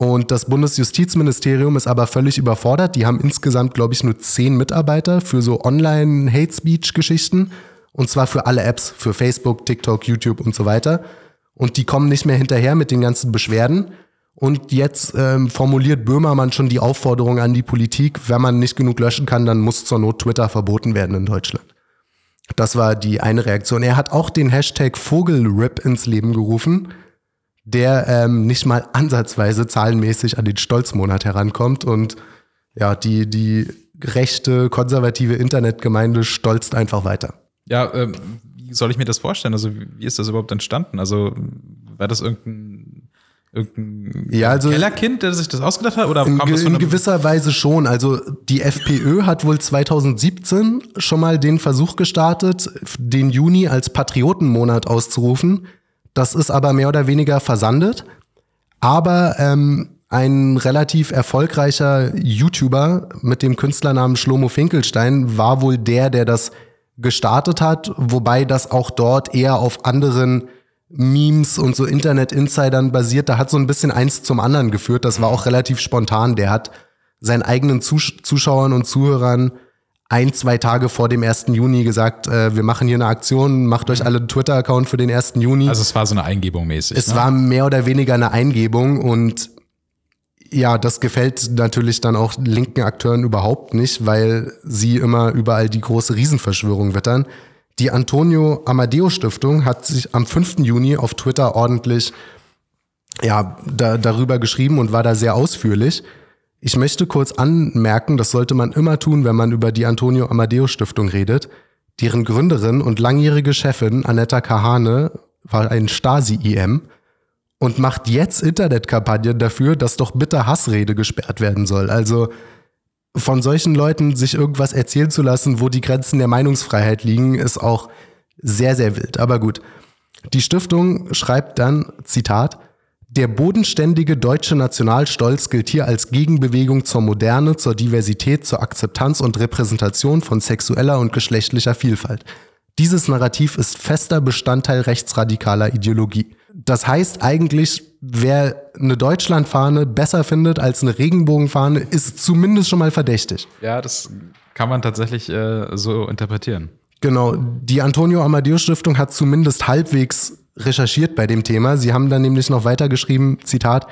Und das Bundesjustizministerium ist aber völlig überfordert. Die haben insgesamt, glaube ich, nur zehn Mitarbeiter für so Online-Hate-Speech-Geschichten. Und zwar für alle Apps, für Facebook, TikTok, YouTube und so weiter. Und die kommen nicht mehr hinterher mit den ganzen Beschwerden. Und jetzt ähm, formuliert Böhmermann schon die Aufforderung an die Politik, wenn man nicht genug löschen kann, dann muss zur Not Twitter verboten werden in Deutschland. Das war die eine Reaktion. Er hat auch den Hashtag Vogelrip ins Leben gerufen, der ähm, nicht mal ansatzweise zahlenmäßig an den Stolzmonat herankommt. Und ja, die, die rechte, konservative Internetgemeinde stolzt einfach weiter. Ja, ähm, wie soll ich mir das vorstellen? Also, wie ist das überhaupt entstanden? Also, war das irgendein, irgendein Ja, also- Kellerkind, der sich das ausgedacht hat? Oder In, kam das von in gewisser Weise schon. Also die FPÖ hat wohl 2017 schon mal den Versuch gestartet, den Juni als Patriotenmonat auszurufen. Das ist aber mehr oder weniger versandet. Aber ähm, ein relativ erfolgreicher YouTuber mit dem Künstlernamen Schlomo Finkelstein war wohl der, der das gestartet hat, wobei das auch dort eher auf anderen Memes und so Internet-Insidern basiert. Da hat so ein bisschen eins zum anderen geführt. Das war auch relativ spontan. Der hat seinen eigenen Zus Zuschauern und Zuhörern ein, zwei Tage vor dem 1. Juni gesagt, äh, wir machen hier eine Aktion, macht euch alle einen Twitter-Account für den 1. Juni. also, es war so eine Eingebung mäßig. Es ne? war mehr oder weniger eine Eingebung und ja, das gefällt natürlich dann auch linken Akteuren überhaupt nicht, weil sie immer überall die große Riesenverschwörung wittern. Die Antonio Amadeo Stiftung hat sich am 5. Juni auf Twitter ordentlich ja, da, darüber geschrieben und war da sehr ausführlich. Ich möchte kurz anmerken, das sollte man immer tun, wenn man über die Antonio Amadeo Stiftung redet. Deren Gründerin und langjährige Chefin Anetta Kahane war ein Stasi-IM und macht jetzt Internetkampagnen dafür, dass doch bitte Hassrede gesperrt werden soll. Also von solchen Leuten sich irgendwas erzählen zu lassen, wo die Grenzen der Meinungsfreiheit liegen, ist auch sehr, sehr wild. Aber gut. Die Stiftung schreibt dann, Zitat, der bodenständige deutsche Nationalstolz gilt hier als Gegenbewegung zur Moderne, zur Diversität, zur Akzeptanz und Repräsentation von sexueller und geschlechtlicher Vielfalt. Dieses Narrativ ist fester Bestandteil rechtsradikaler Ideologie. Das heißt eigentlich, wer eine Deutschlandfahne besser findet als eine Regenbogenfahne, ist zumindest schon mal verdächtig. Ja, das kann man tatsächlich äh, so interpretieren. Genau, die Antonio Amadeo Stiftung hat zumindest halbwegs recherchiert bei dem Thema. Sie haben dann nämlich noch weitergeschrieben, Zitat,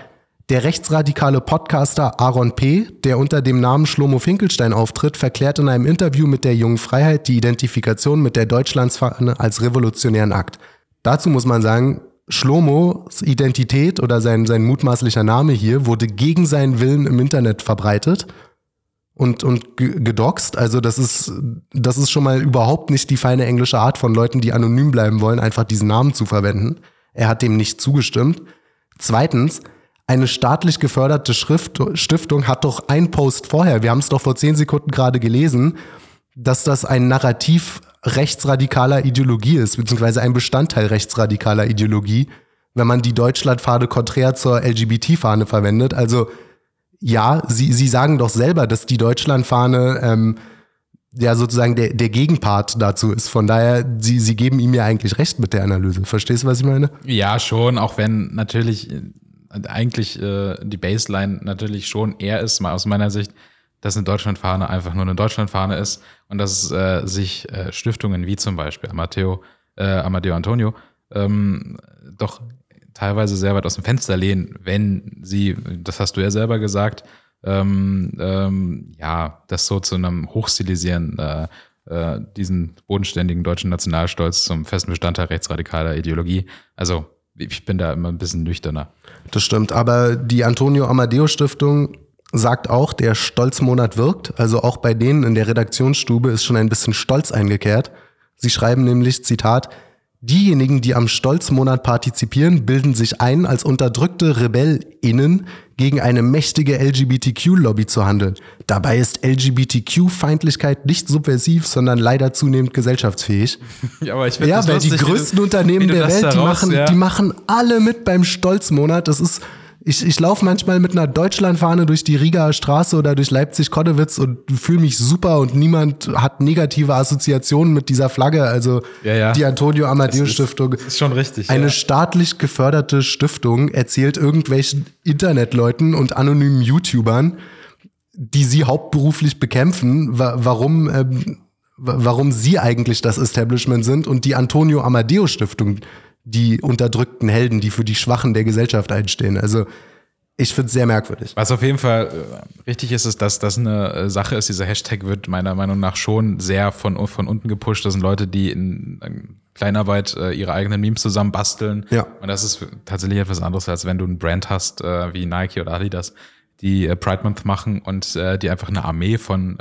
der rechtsradikale Podcaster Aaron P., der unter dem Namen Schlomo Finkelstein auftritt, verklärt in einem Interview mit der Jungen Freiheit die Identifikation mit der Deutschlandsfahne als revolutionären Akt. Dazu muss man sagen, Schlomos Identität oder sein, sein mutmaßlicher Name hier wurde gegen seinen Willen im Internet verbreitet. Und, und gedoxt. Also das ist, das ist schon mal überhaupt nicht die feine englische Art von Leuten, die anonym bleiben wollen, einfach diesen Namen zu verwenden. Er hat dem nicht zugestimmt. Zweitens, eine staatlich geförderte Schrift, Stiftung hat doch ein Post vorher, wir haben es doch vor zehn Sekunden gerade gelesen, dass das ein Narrativ rechtsradikaler Ideologie ist, beziehungsweise ein Bestandteil rechtsradikaler Ideologie, wenn man die Deutschlandfahne konträr zur LGBT-Fahne verwendet. Also ja, Sie, Sie sagen doch selber, dass die Deutschlandfahne ähm, ja sozusagen der, der Gegenpart dazu ist. Von daher, Sie, Sie geben ihm ja eigentlich recht mit der Analyse. Verstehst du, was ich meine? Ja, schon, auch wenn natürlich äh, eigentlich äh, die Baseline natürlich schon eher ist, mal aus meiner Sicht, dass eine Deutschlandfahne einfach nur eine Deutschlandfahne ist und dass äh, sich äh, Stiftungen wie zum Beispiel Amateo, äh, Amadeo Antonio ähm, doch teilweise sehr weit aus dem Fenster lehnen, wenn sie, das hast du ja selber gesagt, ähm, ähm, ja, das so zu einem Hochstilisieren, äh, äh, diesen bodenständigen deutschen Nationalstolz zum festen Bestandteil rechtsradikaler Ideologie. Also ich bin da immer ein bisschen nüchterner. Das stimmt, aber die Antonio Amadeo Stiftung sagt auch, der Stolzmonat wirkt. Also auch bei denen in der Redaktionsstube ist schon ein bisschen Stolz eingekehrt. Sie schreiben nämlich, Zitat, Diejenigen, die am Stolzmonat partizipieren, bilden sich ein, als unterdrückte RebellInnen gegen eine mächtige LGBTQ-Lobby zu handeln. Dabei ist LGBTQ-Feindlichkeit nicht subversiv, sondern leider zunehmend gesellschaftsfähig. Ja, aber ich ja weil lustig, die größten du, Unternehmen der Welt, die machen, ja. die machen alle mit beim Stolzmonat. Das ist ich, ich laufe manchmal mit einer Deutschlandfahne durch die Rigaer Straße oder durch Leipzig-Kottewitz und fühle mich super und niemand hat negative Assoziationen mit dieser Flagge. Also ja, ja. die Antonio Amadeo Stiftung. Ist, ist schon richtig. Eine ja. staatlich geförderte Stiftung erzählt irgendwelchen Internetleuten und anonymen YouTubern, die sie hauptberuflich bekämpfen, wa warum, ähm, warum sie eigentlich das Establishment sind und die Antonio Amadeo Stiftung die unterdrückten Helden, die für die Schwachen der Gesellschaft einstehen. Also ich finde es sehr merkwürdig. Was auf jeden Fall äh, richtig ist, ist, dass das eine äh, Sache ist. Dieser Hashtag wird meiner Meinung nach schon sehr von, von unten gepusht. Das sind Leute, die in Kleinarbeit äh, ihre eigenen Memes zusammen basteln. Ja. Und das ist tatsächlich etwas anderes, als wenn du ein Brand hast, wie Nike oder Adidas, die Pride Month machen und die einfach eine Armee von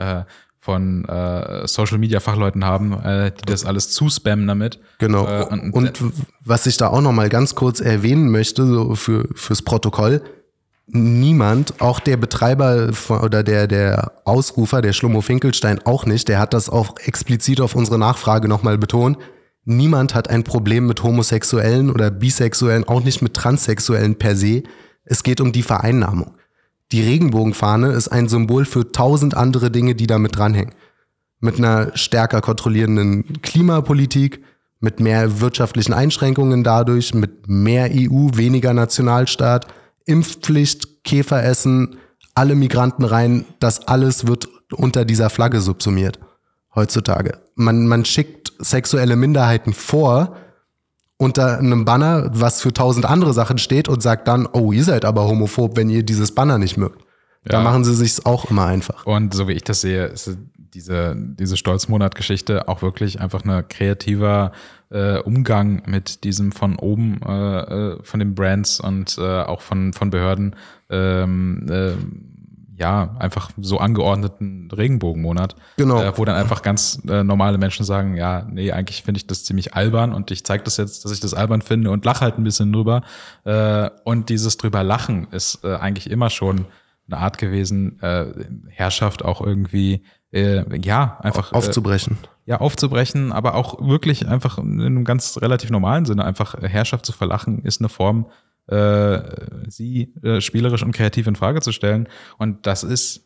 von äh, Social Media Fachleuten haben, äh, die das alles zuspammen damit. Genau. Äh, und, und, was ich da auch noch mal ganz kurz erwähnen möchte, so für fürs Protokoll: Niemand, auch der Betreiber von, oder der der Ausrufer, der Schlummo Finkelstein auch nicht, der hat das auch explizit auf unsere Nachfrage noch mal betont. Niemand hat ein Problem mit Homosexuellen oder Bisexuellen, auch nicht mit Transsexuellen per se. Es geht um die Vereinnahmung. Die Regenbogenfahne ist ein Symbol für tausend andere Dinge, die damit dranhängen. Mit einer stärker kontrollierenden Klimapolitik, mit mehr wirtschaftlichen Einschränkungen dadurch, mit mehr EU, weniger Nationalstaat, Impfpflicht, Käferessen, alle Migranten rein, das alles wird unter dieser Flagge subsumiert heutzutage. Man, man schickt sexuelle Minderheiten vor, unter einem Banner, was für tausend andere Sachen steht und sagt dann, oh, ihr seid aber homophob, wenn ihr dieses Banner nicht mögt. Ja. Da machen sie sich's auch immer einfach. Und so wie ich das sehe, ist diese, diese Stolzmonat-Geschichte auch wirklich einfach ein kreativer äh, Umgang mit diesem von oben, äh, äh von den Brands und äh, auch von, von Behörden ähm, äh, ja, einfach so angeordneten Regenbogenmonat. Genau. Äh, wo dann einfach ganz äh, normale Menschen sagen, ja, nee, eigentlich finde ich das ziemlich albern und ich zeige das jetzt, dass ich das albern finde und lache halt ein bisschen drüber. Äh, und dieses drüber lachen ist äh, eigentlich immer schon eine Art gewesen, äh, Herrschaft auch irgendwie, äh, ja, einfach. Aufzubrechen. Ja, aufzubrechen, aber auch wirklich einfach in einem ganz relativ normalen Sinne einfach Herrschaft zu verlachen, ist eine Form äh, sie äh, spielerisch und kreativ in Frage zu stellen. Und das ist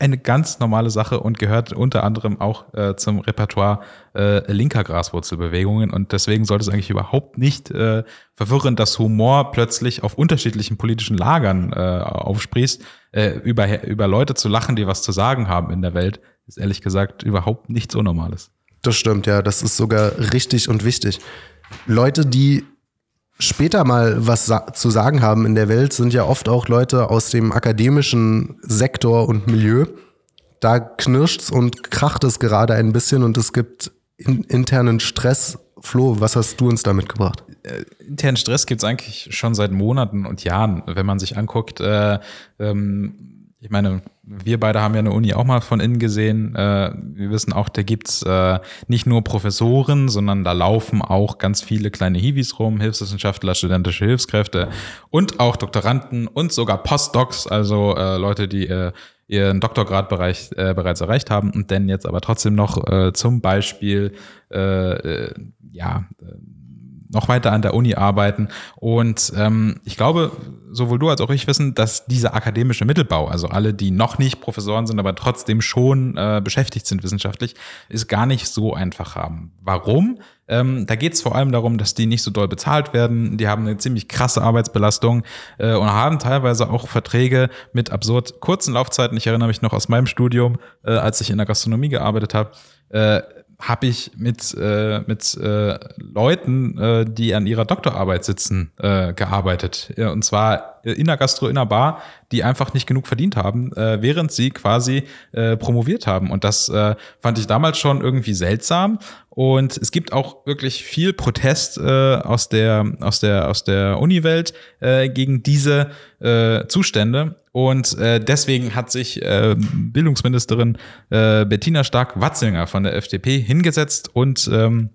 eine ganz normale Sache und gehört unter anderem auch äh, zum Repertoire äh, linker Graswurzelbewegungen. Und deswegen sollte es eigentlich überhaupt nicht äh, verwirren, dass Humor plötzlich auf unterschiedlichen politischen Lagern äh, aufsprießt. Äh, über, über Leute zu lachen, die was zu sagen haben in der Welt, ist ehrlich gesagt überhaupt nichts Unnormales. Das stimmt, ja. Das ist sogar richtig und wichtig. Leute, die später mal was sa zu sagen haben in der Welt, sind ja oft auch Leute aus dem akademischen Sektor und Milieu. Da knirscht's und kracht es gerade ein bisschen und es gibt in internen Stress. Flo, was hast du uns da mitgebracht? Äh, internen Stress gibt's eigentlich schon seit Monaten und Jahren, wenn man sich anguckt. Äh, ähm, ich meine, wir beide haben ja eine Uni auch mal von innen gesehen. Äh, wir wissen auch, da gibt's äh, nicht nur Professoren, sondern da laufen auch ganz viele kleine Hiwis rum, Hilfswissenschaftler, studentische Hilfskräfte und auch Doktoranden und sogar Postdocs, also äh, Leute, die äh, ihren Doktorgradbereich äh, bereits erreicht haben und dann jetzt aber trotzdem noch äh, zum Beispiel äh, äh, ja äh, noch weiter an der Uni arbeiten. Und ähm, ich glaube, sowohl du als auch ich wissen, dass dieser akademische Mittelbau, also alle, die noch nicht Professoren sind, aber trotzdem schon äh, beschäftigt sind wissenschaftlich, ist gar nicht so einfach haben. Warum? Ähm, da geht es vor allem darum, dass die nicht so doll bezahlt werden. Die haben eine ziemlich krasse Arbeitsbelastung äh, und haben teilweise auch Verträge mit absurd kurzen Laufzeiten. Ich erinnere mich noch aus meinem Studium, äh, als ich in der Gastronomie gearbeitet habe. Äh, habe ich mit, äh, mit äh, Leuten, äh, die an ihrer Doktorarbeit sitzen, äh, gearbeitet. Und zwar in der Gastro, in der Bar, die einfach nicht genug verdient haben, äh, während sie quasi äh, promoviert haben. Und das äh, fand ich damals schon irgendwie seltsam. Und es gibt auch wirklich viel Protest äh, aus der aus der aus der Uni-Welt äh, gegen diese äh, Zustände. Und äh, deswegen hat sich äh, Bildungsministerin äh, Bettina Stark-Watzinger von der FDP hingesetzt und ähm,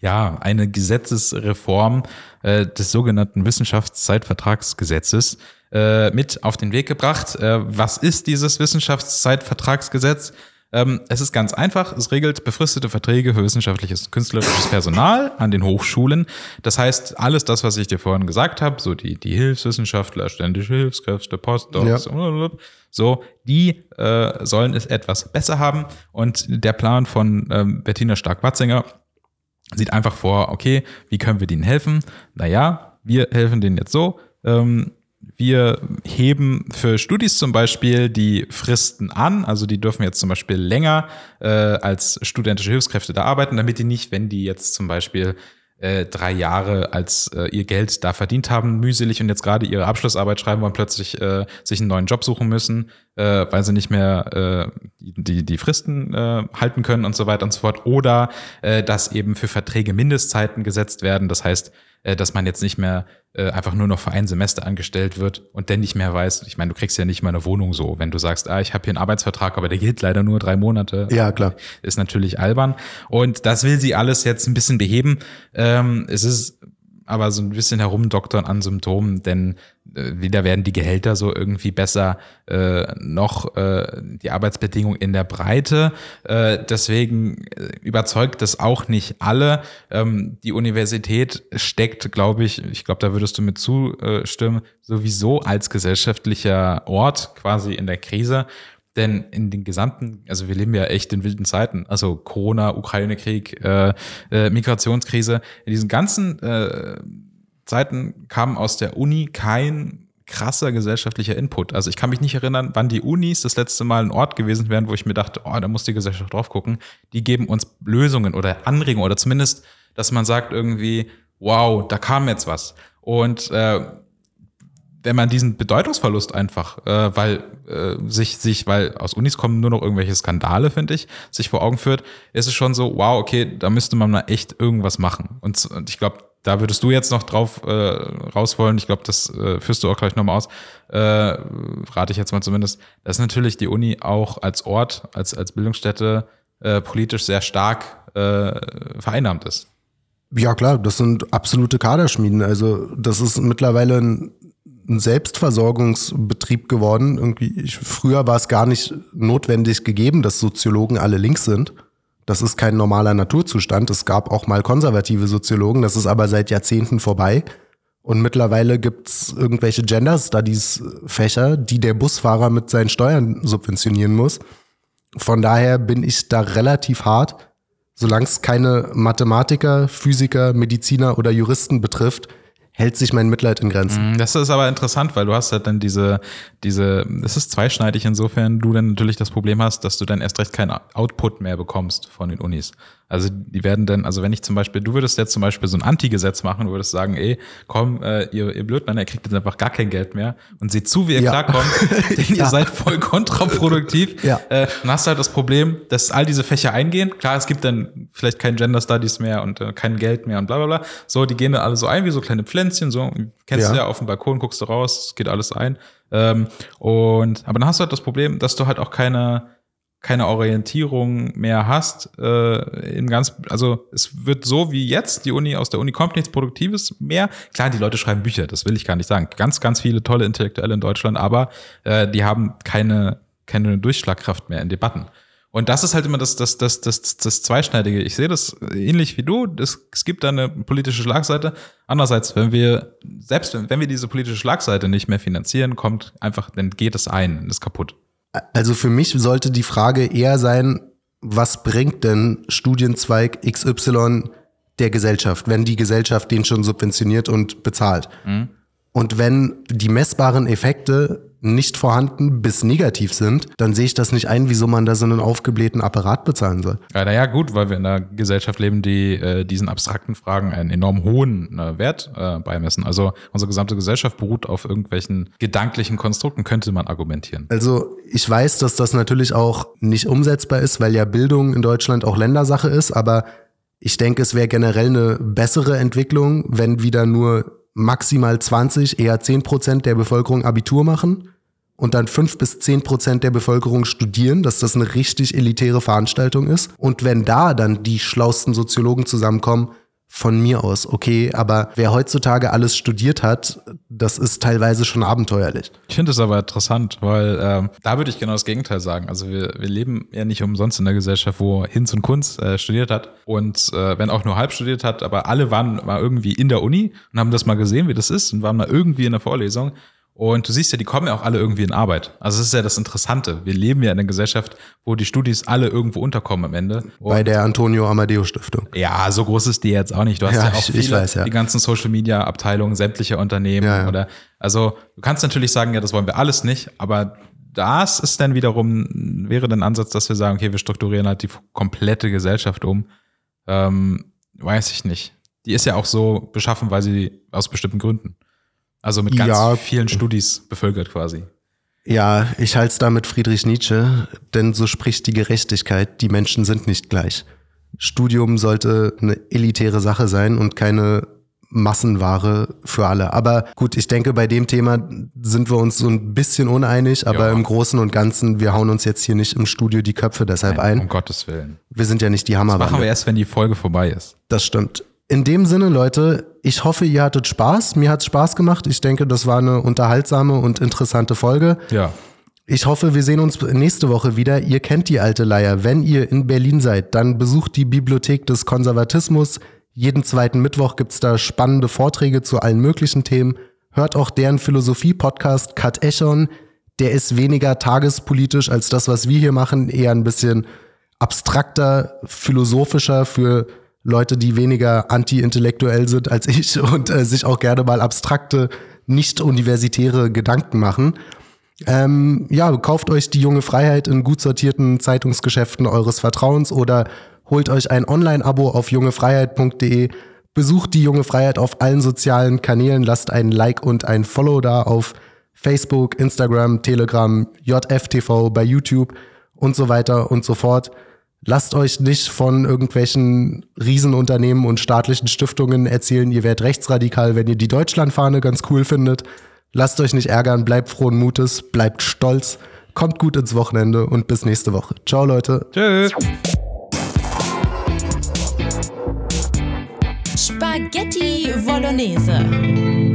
ja eine Gesetzesreform äh, des sogenannten Wissenschaftszeitvertragsgesetzes äh, mit auf den Weg gebracht. Äh, was ist dieses Wissenschaftszeitvertragsgesetz? Ähm, es ist ganz einfach. Es regelt befristete Verträge für wissenschaftliches künstlerisches Personal an den Hochschulen. Das heißt, alles das, was ich dir vorhin gesagt habe, so die, die Hilfswissenschaftler, ständische Hilfskräfte, Postdocs, ja. so, die äh, sollen es etwas besser haben. Und der Plan von ähm, Bettina Stark-Watzinger sieht einfach vor, okay, wie können wir denen helfen? Naja, wir helfen denen jetzt so. Ähm, wir heben für Studis zum Beispiel die Fristen an, also die dürfen jetzt zum Beispiel länger äh, als studentische Hilfskräfte da arbeiten, damit die nicht, wenn die jetzt zum Beispiel äh, drei Jahre als äh, ihr Geld da verdient haben, mühselig und jetzt gerade ihre Abschlussarbeit schreiben wollen, plötzlich äh, sich einen neuen Job suchen müssen, äh, weil sie nicht mehr äh, die, die Fristen äh, halten können und so weiter und so fort. Oder äh, dass eben für Verträge Mindestzeiten gesetzt werden. Das heißt, dass man jetzt nicht mehr äh, einfach nur noch für ein Semester angestellt wird und dann nicht mehr weiß, ich meine, du kriegst ja nicht mal eine Wohnung so, wenn du sagst, ah, ich habe hier einen Arbeitsvertrag, aber der gilt leider nur drei Monate. Ja, klar. Ist natürlich albern. Und das will sie alles jetzt ein bisschen beheben. Ähm, es ist aber so ein bisschen herumdoktern an Symptomen, denn äh, weder werden die Gehälter so irgendwie besser, äh, noch äh, die Arbeitsbedingungen in der Breite. Äh, deswegen äh, überzeugt das auch nicht alle. Ähm, die Universität steckt, glaube ich, ich glaube, da würdest du mit zustimmen, sowieso als gesellschaftlicher Ort quasi in der Krise. Denn in den gesamten, also wir leben ja echt in wilden Zeiten, also Corona, Ukraine-Krieg, äh, äh, Migrationskrise, in diesen ganzen äh, Zeiten kam aus der Uni kein krasser gesellschaftlicher Input. Also ich kann mich nicht erinnern, wann die Unis das letzte Mal ein Ort gewesen wären, wo ich mir dachte, oh, da muss die Gesellschaft drauf gucken. Die geben uns Lösungen oder Anregungen oder zumindest, dass man sagt irgendwie, wow, da kam jetzt was. Und äh, wenn man diesen Bedeutungsverlust einfach, äh, weil äh, sich, sich, weil aus Unis kommen nur noch irgendwelche Skandale, finde ich, sich vor Augen führt, ist es schon so, wow, okay, da müsste man mal echt irgendwas machen. Und, und ich glaube, da würdest du jetzt noch drauf äh, raus wollen. Ich glaube, das äh, führst du auch gleich nochmal aus. Äh, rate ich jetzt mal zumindest, dass natürlich die Uni auch als Ort, als, als Bildungsstätte äh, politisch sehr stark äh, vereinnahmt ist. Ja, klar, das sind absolute Kaderschmieden. Also, das ist mittlerweile ein ein Selbstversorgungsbetrieb geworden. Irgendwie, ich, früher war es gar nicht notwendig gegeben, dass Soziologen alle links sind. Das ist kein normaler Naturzustand. Es gab auch mal konservative Soziologen, das ist aber seit Jahrzehnten vorbei. Und mittlerweile gibt's irgendwelche Gender Studies Fächer, die der Busfahrer mit seinen Steuern subventionieren muss. Von daher bin ich da relativ hart. Solange es keine Mathematiker, Physiker, Mediziner oder Juristen betrifft, hält sich mein Mitleid in Grenzen. Mm, das ist aber interessant, weil du hast halt dann diese, diese, es ist zweischneidig insofern du dann natürlich das Problem hast, dass du dann erst recht keinen Output mehr bekommst von den Unis. Also die werden dann, also wenn ich zum Beispiel, du würdest jetzt zum Beispiel so ein Anti-Gesetz machen, du würdest sagen, ey, komm, äh, ihr, ihr Blödmann, ihr kriegt jetzt einfach gar kein Geld mehr und seht zu, wie ihr ja. klarkommt, denn ja. ihr seid voll kontraproduktiv. Ja. Äh, dann hast du halt das Problem, dass all diese Fächer eingehen. Klar, es gibt dann vielleicht kein Gender Studies mehr und äh, kein Geld mehr und bla bla bla. So, die gehen dann alle so ein wie so kleine Pflänzchen, so, kennst ja. du ja, auf dem Balkon guckst du raus, es geht alles ein. Ähm, und aber dann hast du halt das Problem, dass du halt auch keine keine Orientierung mehr hast, äh, im ganz, also es wird so wie jetzt, die Uni, aus der Uni kommt nichts Produktives mehr. Klar, die Leute schreiben Bücher, das will ich gar nicht sagen. Ganz, ganz viele tolle Intellektuelle in Deutschland, aber äh, die haben keine, keine Durchschlagkraft mehr in Debatten. Und das ist halt immer das, das, das, das, das Zweischneidige. Ich sehe das ähnlich wie du. Das, es gibt da eine politische Schlagseite. Andererseits, wenn wir, selbst wenn, wenn wir diese politische Schlagseite nicht mehr finanzieren, kommt einfach, dann geht es ein, ist kaputt. Also für mich sollte die Frage eher sein, was bringt denn Studienzweig XY der Gesellschaft, wenn die Gesellschaft den schon subventioniert und bezahlt? Mhm. Und wenn die messbaren Effekte nicht vorhanden bis negativ sind, dann sehe ich das nicht ein, wieso man da so einen aufgeblähten Apparat bezahlen soll. Ja, naja, gut, weil wir in einer Gesellschaft leben, die äh, diesen abstrakten Fragen einen enorm hohen äh, Wert äh, beimessen. Also unsere gesamte Gesellschaft beruht auf irgendwelchen gedanklichen Konstrukten, könnte man argumentieren. Also ich weiß, dass das natürlich auch nicht umsetzbar ist, weil ja Bildung in Deutschland auch Ländersache ist, aber ich denke, es wäre generell eine bessere Entwicklung, wenn wieder nur maximal 20, eher 10 Prozent der Bevölkerung Abitur machen und dann 5 bis 10 Prozent der Bevölkerung studieren, dass das eine richtig elitäre Veranstaltung ist. Und wenn da dann die schlausten Soziologen zusammenkommen, von mir aus, okay, aber wer heutzutage alles studiert hat, das ist teilweise schon abenteuerlich. Ich finde es aber interessant, weil ähm, da würde ich genau das Gegenteil sagen. Also wir, wir leben ja nicht umsonst in der Gesellschaft, wo Hinz und Kunz äh, studiert hat und äh, wenn auch nur halb studiert hat, aber alle waren mal irgendwie in der Uni und haben das mal gesehen, wie das ist und waren mal irgendwie in der Vorlesung. Und du siehst ja, die kommen ja auch alle irgendwie in Arbeit. Also das ist ja das Interessante. Wir leben ja in einer Gesellschaft, wo die Studis alle irgendwo unterkommen am Ende. Und Bei der Antonio Amadeo Stiftung. Ja, so groß ist die jetzt auch nicht. Du hast ja, ja auch viele, weiß, ja. die ganzen Social Media Abteilungen sämtlicher Unternehmen ja. oder also du kannst natürlich sagen, ja, das wollen wir alles nicht, aber das ist dann wiederum, wäre dann Ansatz, dass wir sagen, okay, wir strukturieren halt die komplette Gesellschaft um. Ähm, weiß ich nicht. Die ist ja auch so beschaffen, weil sie aus bestimmten Gründen. Also mit ganz ja, vielen Studis bevölkert quasi. Ja, ich halte es da mit Friedrich Nietzsche, denn so spricht die Gerechtigkeit, die Menschen sind nicht gleich. Studium sollte eine elitäre Sache sein und keine Massenware für alle. Aber gut, ich denke, bei dem Thema sind wir uns so ein bisschen uneinig, aber ja. im Großen und Ganzen, wir hauen uns jetzt hier nicht im Studio die Köpfe deshalb Nein, ein. Um Gottes Willen. Wir sind ja nicht die Hammer. Das machen wir erst, wenn die Folge vorbei ist. Das stimmt. In dem Sinne, Leute, ich hoffe, ihr hattet Spaß. Mir hat es Spaß gemacht. Ich denke, das war eine unterhaltsame und interessante Folge. Ja. Ich hoffe, wir sehen uns nächste Woche wieder. Ihr kennt die alte Leier. Wenn ihr in Berlin seid, dann besucht die Bibliothek des Konservatismus. Jeden zweiten Mittwoch gibt's da spannende Vorträge zu allen möglichen Themen. Hört auch deren Philosophie-Podcast Kat Echon. Der ist weniger tagespolitisch als das, was wir hier machen. Eher ein bisschen abstrakter, philosophischer für Leute, die weniger anti-intellektuell sind als ich und äh, sich auch gerne mal abstrakte, nicht universitäre Gedanken machen. Ähm, ja, kauft euch die junge Freiheit in gut sortierten Zeitungsgeschäften eures Vertrauens oder holt euch ein Online-Abo auf jungefreiheit.de. Besucht die junge Freiheit auf allen sozialen Kanälen, lasst ein Like und ein Follow da auf Facebook, Instagram, Telegram, JFTV, bei YouTube und so weiter und so fort. Lasst euch nicht von irgendwelchen Riesenunternehmen und staatlichen Stiftungen erzählen, ihr werdet rechtsradikal, wenn ihr die Deutschlandfahne ganz cool findet. Lasst euch nicht ärgern, bleibt frohen Mutes, bleibt stolz, kommt gut ins Wochenende und bis nächste Woche. Ciao, Leute. Tschüss. Spaghetti Bolognese.